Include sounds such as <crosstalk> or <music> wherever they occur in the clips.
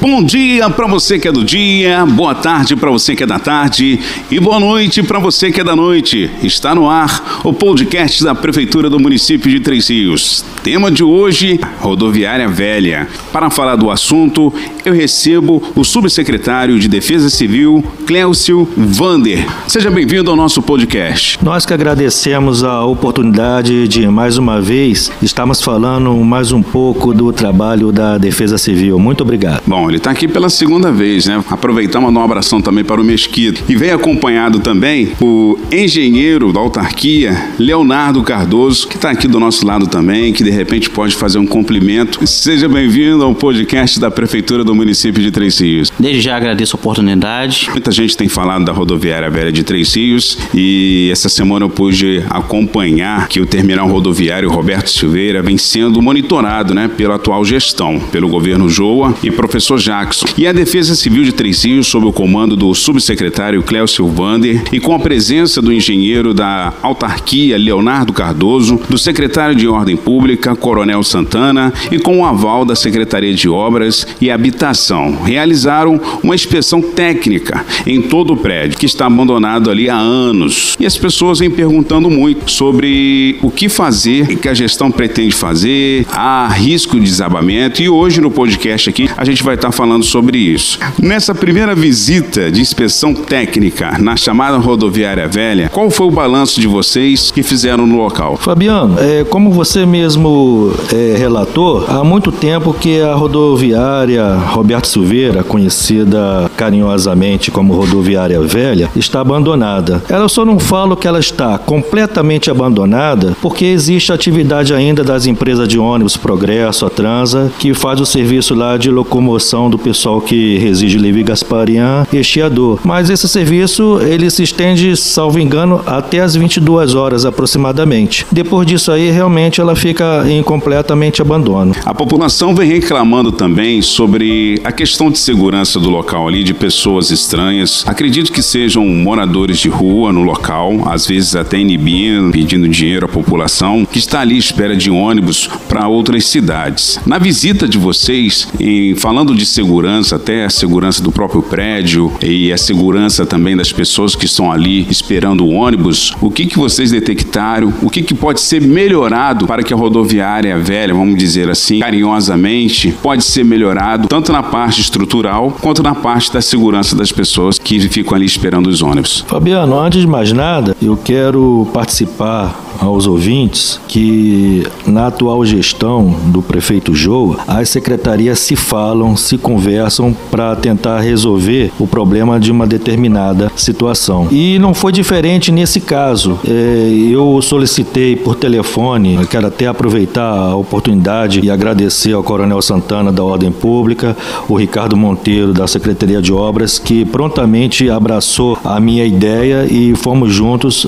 Bom dia para você que é do dia, boa tarde para você que é da tarde e boa noite para você que é da noite. Está no ar o podcast da Prefeitura do município de Três Rios. Tema de hoje: Rodoviária Velha. Para falar do assunto, eu recebo o subsecretário de Defesa Civil, Cléucio Vander. Seja bem-vindo ao nosso podcast. Nós que agradecemos a oportunidade de mais uma vez estarmos falando mais um pouco do trabalho da Defesa Civil. Muito obrigado. Bom, ele está aqui pela segunda vez, né? Aproveitar mandar um abração também para o Mesquita. E vem acompanhado também o engenheiro da autarquia, Leonardo Cardoso, que está aqui do nosso lado também, que de repente pode fazer um cumprimento. Seja bem-vindo ao podcast da Prefeitura do município de Três Rios. Desde já agradeço a oportunidade. Muita gente tem falado da rodoviária velha de Três Rios e essa semana eu pude acompanhar que o terminal rodoviário Roberto Silveira vem sendo monitorado, né, pela atual gestão, pelo governo Joa e professor Jackson. E a Defesa Civil de Três Rios, sob o comando do subsecretário Cléo Silvander e com a presença do engenheiro da autarquia Leonardo Cardoso, do secretário de Ordem Pública Coronel Santana e com o aval da Secretaria de Obras e Habitação, realizaram uma inspeção técnica em todo o prédio que está abandonado ali há anos. E as pessoas vêm perguntando muito sobre o que fazer, o que a gestão pretende fazer, há risco de desabamento e hoje no podcast aqui a gente vai estar falando sobre isso. Nessa primeira visita de inspeção técnica na chamada rodoviária velha, qual foi o balanço de vocês que fizeram no local? Fabiano, é, como você mesmo é, relatou, há muito tempo que a rodoviária Roberto Silveira, conhecida carinhosamente como rodoviária velha, está abandonada. Ela só não falo que ela está completamente abandonada porque existe atividade ainda das empresas de ônibus Progresso, a Transa, que faz o serviço lá de locomoção do pessoal que reside Levi Gasparian e Chiador. Mas esse serviço ele se estende, salvo engano, até as 22 horas aproximadamente. Depois disso aí, realmente ela fica em completamente abandono. A população vem reclamando também sobre a questão de segurança do local ali, de pessoas estranhas. Acredito que sejam moradores de rua no local, às vezes até inibindo, pedindo dinheiro à população, que está ali à espera de ônibus para outras cidades. Na visita de vocês, em, falando de segurança, até a segurança do próprio prédio e a segurança também das pessoas que estão ali esperando o ônibus, o que, que vocês detectaram? O que, que pode ser melhorado para que a rodoviária velha, vamos dizer assim, carinhosamente, pode ser melhorado tanto na parte estrutural quanto na parte da segurança das pessoas que ficam ali esperando os ônibus? Fabiano, antes de mais nada, eu quero participar aos ouvintes que na atual gestão do prefeito Joa, as secretarias se falam, se conversam para tentar resolver o problema de uma determinada situação. E não foi diferente nesse caso. É, eu solicitei por telefone, quero até aproveitar a oportunidade e agradecer ao Coronel Santana da Ordem Pública, o Ricardo Monteiro da Secretaria de Obras, que prontamente abraçou a minha ideia e fomos juntos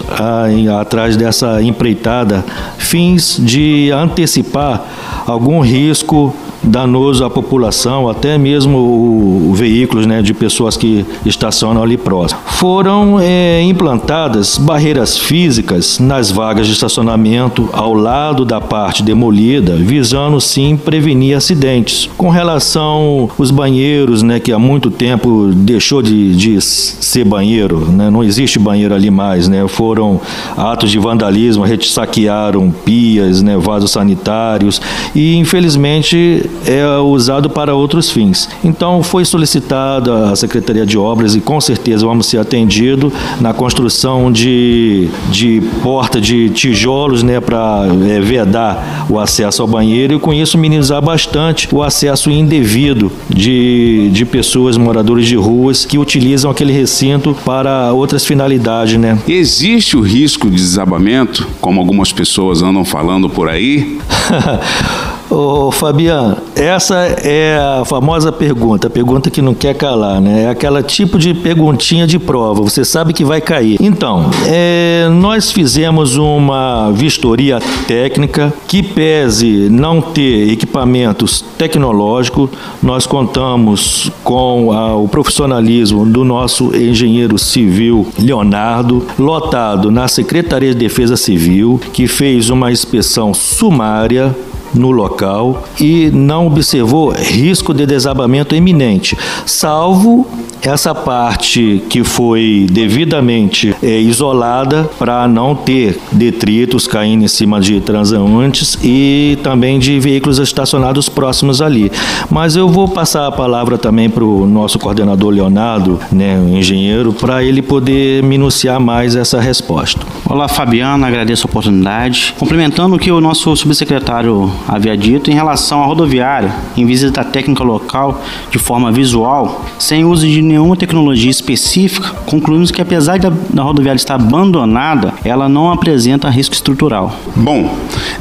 atrás dessa empreitada, fins de antecipar algum risco danoso à população, até mesmo o, o veículos né, de pessoas que estacionam ali próximo. Foram é, implantadas barreiras físicas nas vagas de estacionamento ao lado da parte demolida, visando sim prevenir acidentes. Com relação aos banheiros, né, que há muito tempo deixou de, de ser banheiro, né, não existe banheiro ali mais, né, foram atos de vandalismo, saquearam pias, né, vasos sanitários e infelizmente é usado para outros fins. Então foi solicitada a Secretaria de Obras e com certeza vamos ser atendidos na construção de, de porta de tijolos né, para é, vedar o acesso ao banheiro e com isso minimizar bastante o acesso indevido de, de pessoas, moradores de ruas que utilizam aquele recinto para outras finalidades. Né? Existe o risco de desabamento, como algumas pessoas andam falando por aí? <laughs> Ô, Fabiano, essa é a famosa pergunta, a pergunta que não quer calar, né? É aquela tipo de perguntinha de prova, você sabe que vai cair. Então, é, nós fizemos uma vistoria técnica que pese não ter equipamentos tecnológicos, nós contamos com a, o profissionalismo do nosso engenheiro civil Leonardo, lotado na Secretaria de Defesa Civil, que fez uma inspeção sumária no local e não observou risco de desabamento iminente, salvo essa parte que foi devidamente é, isolada para não ter detritos caindo em cima de transeuntes e também de veículos estacionados próximos ali. Mas eu vou passar a palavra também para o nosso coordenador Leonardo, né, o engenheiro, para ele poder minuciar mais essa resposta. Olá, Fabiano, agradeço a oportunidade. Complementando o que o nosso subsecretário havia dito em relação à rodoviária, em visita técnica local de forma visual, sem uso de nenhuma tecnologia específica, concluímos que apesar da, da rodoviária estar abandonada, ela não apresenta risco estrutural. Bom,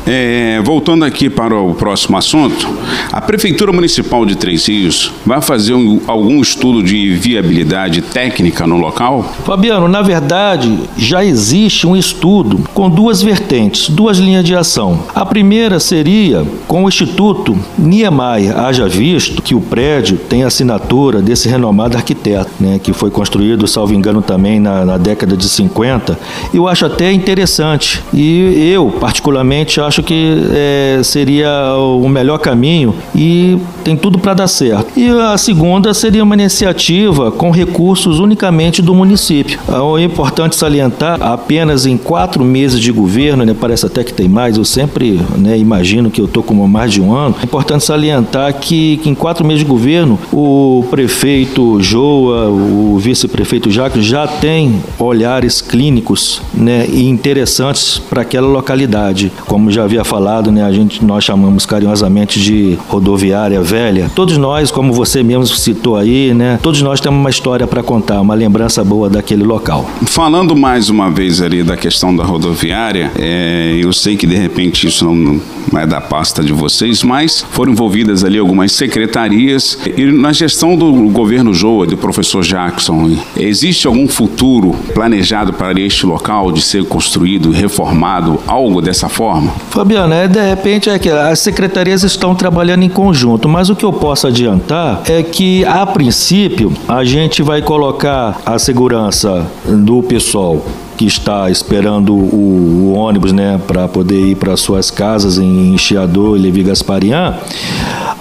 é, voltando aqui para o próximo assunto, a Prefeitura Municipal de Três Rios vai fazer um, algum estudo de viabilidade técnica no local? Fabiano, na verdade, já existe um estudo com duas vertentes, duas linhas de ação. A primeira seria com o Instituto Niemeyer, haja visto que o prédio tem assinatura desse renomado arquiteto, né, que foi construído, salvo engano, também na, na década de 50. Eu acho até interessante e eu, particularmente, acho que é, seria o melhor caminho e tem tudo para dar certo. E a segunda seria uma iniciativa com recursos unicamente do município. É importante salientar, apenas em quatro meses de governo, né, parece até que tem mais, eu sempre né, imagino que eu estou com mais de um ano, é importante salientar que, que em quatro meses de governo, o prefeito Joa, o vice-prefeito Jacques já tem olhares clínicos né, e interessantes para aquela localidade. Como já havia falado, né, a gente, nós chamamos carinhosamente de rodoviária velha. Todos nós, como você mesmo citou aí, né, todos nós temos uma história para contar, uma lembrança boa daquele local. Falando mais uma vez ali da questão da rodoviária, é, eu sei que de repente isso não, não é da pasta de vocês, mas foram envolvidas ali algumas secretarias e na gestão do governo Joa, do professor Jackson, existe algum futuro planejado para este local de ser construído, reformado, algo dessa forma? Fabiano, é, de repente é que as secretarias estão trabalhando em conjunto, mas o que eu posso adiantar é que, a princípio, a gente vai colocar a segurança do pessoal que está esperando o, o ônibus né, para poder ir para suas casas em Enchiador e Levi Gasparian,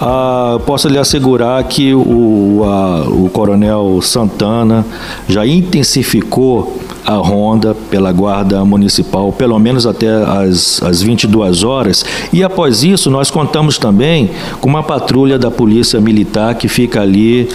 ah, posso lhe assegurar que o, a, o Coronel Santana já intensificou a ronda pela Guarda Municipal, pelo menos até as, as 22 horas. E após isso, nós contamos também com uma patrulha da Polícia Militar que fica ali,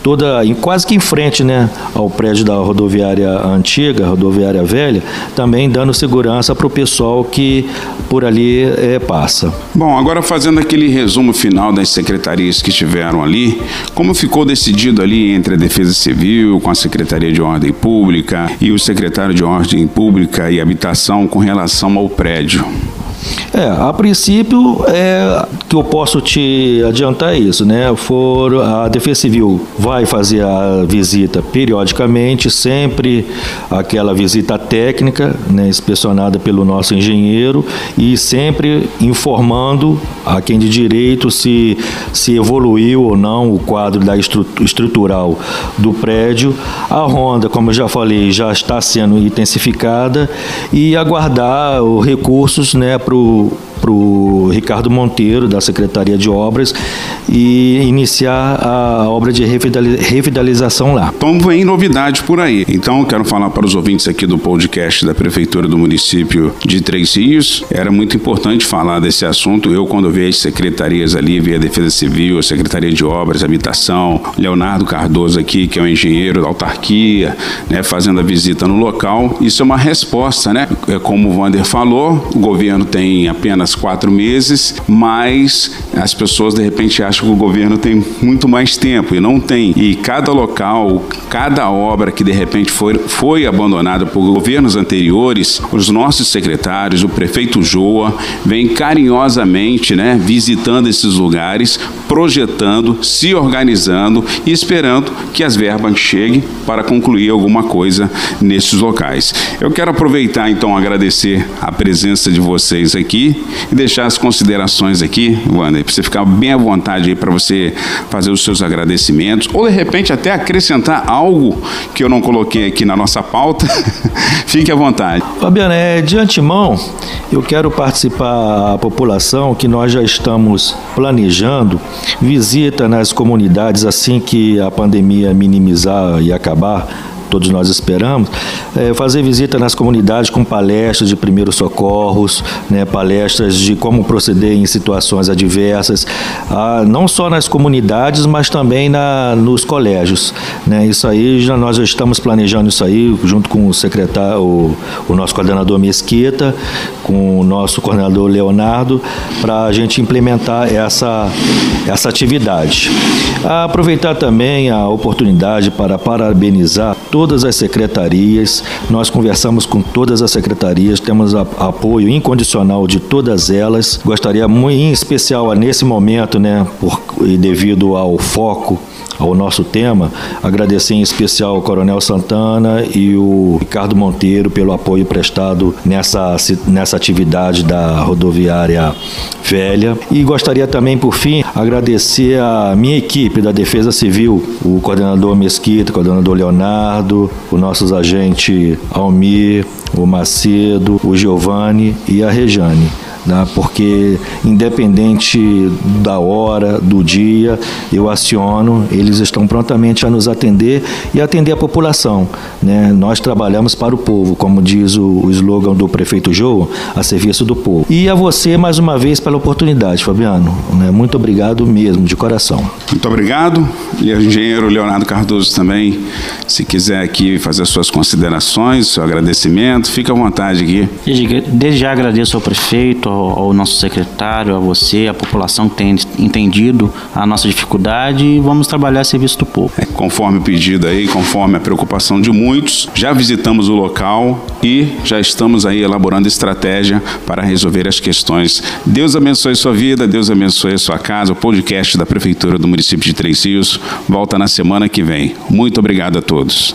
toda quase que em frente né, ao prédio da rodoviária antiga, rodoviária velha, também dando segurança para o pessoal que por ali é, passa. Bom, agora fazendo aquele resumo final das secretarias que estiveram ali, como ficou decidido ali entre a Defesa Civil, com a Secretaria de Ordem Pública e o secretário de Ordem Pública e Habitação com relação ao prédio? É, a princípio, é, que eu posso te adiantar isso, né? For, a Defesa Civil vai fazer a visita periodicamente, sempre aquela visita técnica, né, inspecionada pelo nosso engenheiro e sempre informando a quem de direito se, se evoluiu ou não o quadro da estrutural do prédio. A ronda, como eu já falei, já está sendo intensificada e aguardar os recursos né, para o para o Ricardo Monteiro, da Secretaria de Obras, e iniciar a obra de revitalização lá. Então vem novidade por aí. Então quero falar para os ouvintes aqui do podcast da Prefeitura do município de Três Rios. Era muito importante falar desse assunto. Eu, quando as secretarias ali, vi a Defesa Civil, a Secretaria de Obras, Habitação, Leonardo Cardoso aqui, que é um engenheiro da autarquia, né, fazendo a visita no local. Isso é uma resposta, né? É como o Wander falou, o governo tem apenas quatro meses mas as pessoas de repente acham que o governo tem muito mais tempo e não tem. E cada local, cada obra que de repente foi, foi abandonada por governos anteriores, os nossos secretários, o prefeito Joa, vem carinhosamente né, visitando esses lugares, projetando, se organizando e esperando que as verbas cheguem para concluir alguma coisa nesses locais. Eu quero aproveitar então agradecer a presença de vocês aqui e deixar as considerações aqui, Wander, para você ficar bem à vontade aí para você fazer os seus agradecimentos ou de repente até acrescentar algo que eu não coloquei aqui na nossa pauta. <laughs> Fique à vontade. Fabiana, é, de antemão, eu quero participar a população que nós já estamos planejando visita nas comunidades assim que a pandemia minimizar e acabar todos nós esperamos, é, fazer visita nas comunidades com palestras de primeiros socorros, né, palestras de como proceder em situações adversas, ah, não só nas comunidades, mas também na, nos colégios. Né, isso aí, já, nós já estamos planejando isso aí, junto com o secretário, o, o nosso coordenador Mesquita, com o nosso coordenador Leonardo, para a gente implementar essa, essa atividade. aproveitar também a oportunidade para parabenizar todas as secretarias, nós conversamos com todas as secretarias, temos a, apoio incondicional de todas elas. Gostaria muito, em especial nesse momento, né, por, devido ao foco ao nosso tema, agradecer em especial ao Coronel Santana e o Ricardo Monteiro pelo apoio prestado nessa, nessa atividade da rodoviária velha. E gostaria também, por fim, agradecer a minha equipe da Defesa Civil, o coordenador Mesquita, o coordenador Leonardo, os nossos agentes Almir, o Macedo, o Giovanni e a Rejane né? porque independente da hora, do dia, eu aciono, eles estão prontamente a nos atender e atender a população. Né? Nós trabalhamos para o povo, como diz o, o slogan do prefeito João, a serviço do povo. E a você, mais uma vez, pela oportunidade, Fabiano. Né? Muito obrigado mesmo, de coração. Muito obrigado. E o engenheiro Leonardo Cardoso também, se quiser aqui fazer suas considerações, seu agradecimento, fica à vontade aqui. Desde já agradeço ao prefeito, ao, ao, nosso secretário, a você, a população que tem entendido a nossa dificuldade e vamos trabalhar a serviço do povo. É, conforme o pedido aí, conforme a preocupação de muitos, já visitamos o local e já estamos aí elaborando estratégia para resolver as questões. Deus abençoe sua vida, Deus abençoe sua casa. O podcast da Prefeitura do município de Três Rios volta na semana que vem. Muito obrigado a todos.